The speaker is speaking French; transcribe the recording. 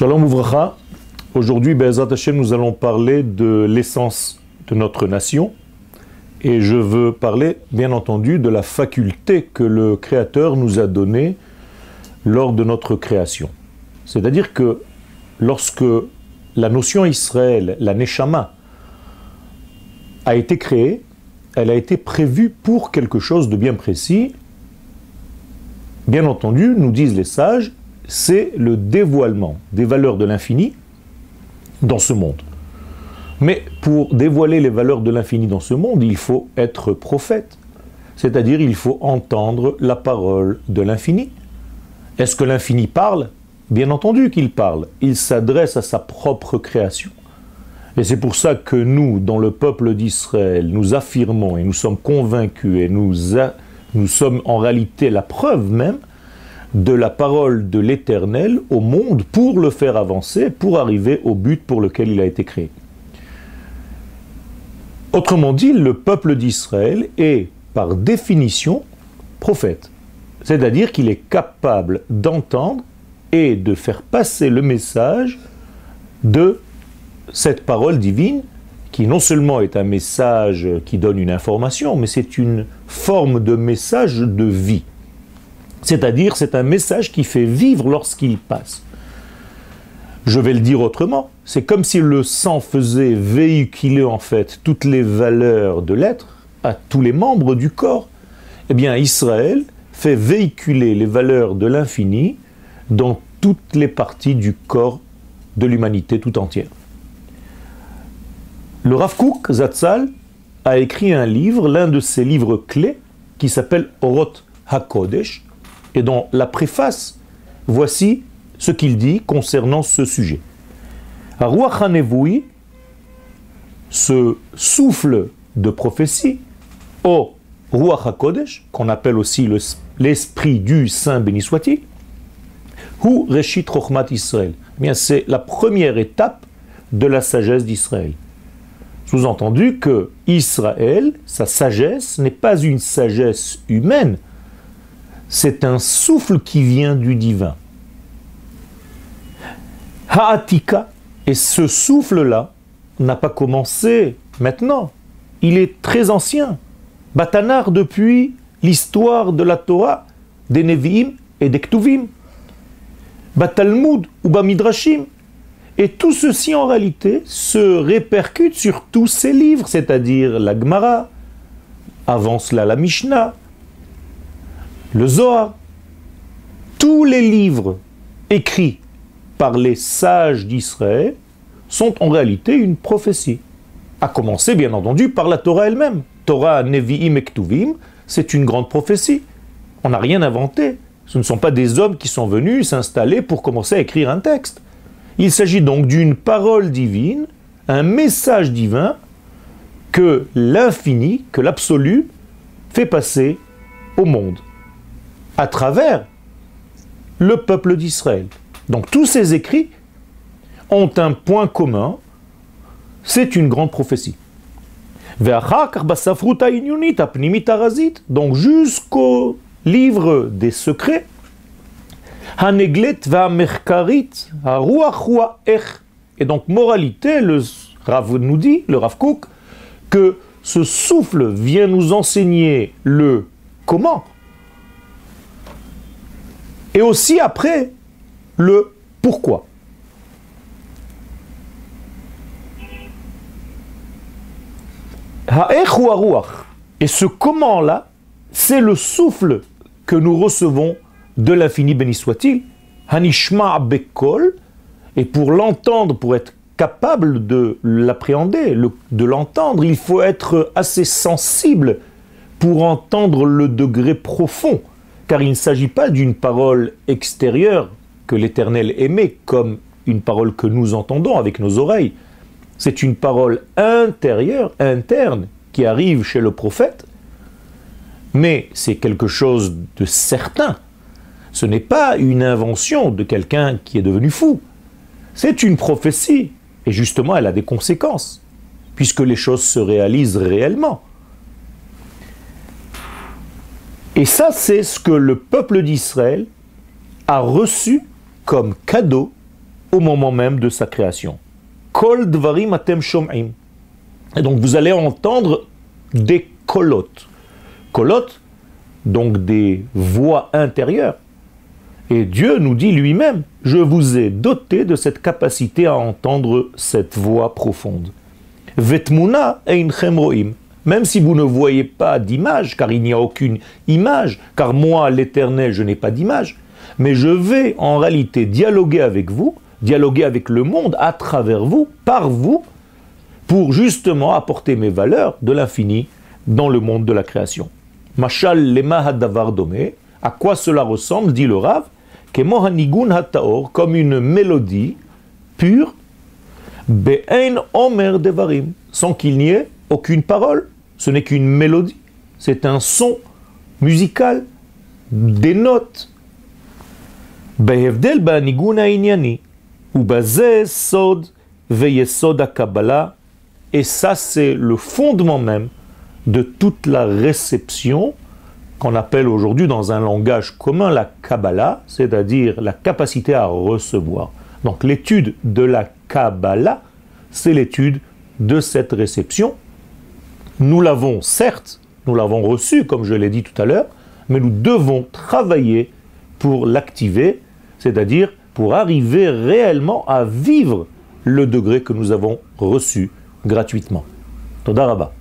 Shalom Ouvracha. Aujourd'hui, Hashem, nous allons parler de l'essence de notre nation. Et je veux parler, bien entendu, de la faculté que le Créateur nous a donnée lors de notre création. C'est-à-dire que lorsque la notion Israël, la Neshama, a été créée, elle a été prévue pour quelque chose de bien précis. Bien entendu, nous disent les sages, c'est le dévoilement des valeurs de l'infini dans ce monde. Mais pour dévoiler les valeurs de l'infini dans ce monde, il faut être prophète. C'est-à-dire il faut entendre la parole de l'infini. Est-ce que l'infini parle? Bien entendu qu'il parle. Il s'adresse à sa propre création. Et c'est pour ça que nous, dans le peuple d'Israël, nous affirmons et nous sommes convaincus et nous, sommes en réalité la preuve même de la parole de l'Éternel au monde pour le faire avancer, pour arriver au but pour lequel il a été créé. Autrement dit, le peuple d'Israël est par définition prophète. C'est-à-dire qu'il est capable d'entendre et de faire passer le message de cette parole divine qui non seulement est un message qui donne une information, mais c'est une forme de message de vie. C'est-à-dire c'est un message qui fait vivre lorsqu'il passe. Je vais le dire autrement, c'est comme si le sang faisait véhiculer en fait toutes les valeurs de l'être à tous les membres du corps. Eh bien Israël fait véhiculer les valeurs de l'infini dans toutes les parties du corps de l'humanité tout entière. Le Rav Kook Zatzal a écrit un livre, l'un de ses livres clés, qui s'appelle Oroth HaKodesh, et dans la préface, voici ce qu'il dit concernant ce sujet. Ruach HaNevoui, ce souffle de prophétie, au Ruach HaKodesh, qu'on appelle aussi l'esprit du Saint béni soit-il, ou Reshit Rochmat Israël. Eh c'est la première étape de la sagesse d'Israël. Sous-entendu que Israël, sa sagesse, n'est pas une sagesse humaine, c'est un souffle qui vient du divin. Haatika, et ce souffle-là n'a pas commencé maintenant, il est très ancien. Batanar depuis l'histoire de la Torah, des Nevi'im et des Ktuvim. Batalmud ou Bamidrashim, et tout ceci en réalité se répercute sur tous ces livres, c'est-à-dire la Gemara, avant cela la Mishnah, le Zohar. Tous les livres écrits par les sages d'Israël sont en réalité une prophétie. À commencer bien entendu par la Torah elle-même. Torah, Nevi'im et Ktuvim, c'est une grande prophétie. On n'a rien inventé. Ce ne sont pas des hommes qui sont venus s'installer pour commencer à écrire un texte. Il s'agit donc d'une parole divine, un message divin que l'infini, que l'absolu fait passer au monde à travers le peuple d'Israël. Donc tous ces écrits ont un point commun, c'est une grande prophétie. Donc jusqu'au livre des secrets, et donc, moralité, le Rav nous dit, le Rav Kook, que ce souffle vient nous enseigner le comment. Et aussi après, le pourquoi. Et ce comment-là, c'est le souffle que nous recevons de l'infini béni soit-il, Hanishma Bekol, et pour l'entendre, pour être capable de l'appréhender, de l'entendre, il faut être assez sensible pour entendre le degré profond, car il ne s'agit pas d'une parole extérieure que l'Éternel aimait comme une parole que nous entendons avec nos oreilles. C'est une parole intérieure, interne, qui arrive chez le prophète, mais c'est quelque chose de certain ce n'est pas une invention de quelqu'un qui est devenu fou. C'est une prophétie. Et justement, elle a des conséquences, puisque les choses se réalisent réellement. Et ça, c'est ce que le peuple d'Israël a reçu comme cadeau au moment même de sa création. Kol dvarim atem shom'im. Et donc vous allez entendre des kolotes. Kolotes, donc des voix intérieures. Et Dieu nous dit lui-même, je vous ai doté de cette capacité à entendre cette voix profonde. Vetmuna einchem roim. Même si vous ne voyez pas d'image, car il n'y a aucune image, car moi, l'Éternel, je n'ai pas d'image, mais je vais en réalité dialoguer avec vous, dialoguer avec le monde à travers vous, par vous, pour justement apporter mes valeurs de l'infini dans le monde de la création. Mashal lema hadavar à quoi cela ressemble, dit le Rav, que mohanigun hataor, comme une mélodie pure, be'ein omer devarim, sans qu'il n'y ait aucune parole, ce n'est qu'une mélodie, c'est un son musical, des notes. בהבדל בניגון הענייני, ובזה סוד ויסוד הקבלה, et ça c'est le fondement même de toute la réception qu'on appelle aujourd'hui dans un langage commun la Kabbalah, c'est-à-dire la capacité à recevoir. Donc l'étude de la Kabbalah, c'est l'étude de cette réception nous l'avons certes, nous l'avons reçu, comme je l'ai dit tout à l'heure, mais nous devons travailler pour l'activer, c'est-à-dire pour arriver réellement à vivre le degré que nous avons reçu gratuitement. Todaraba.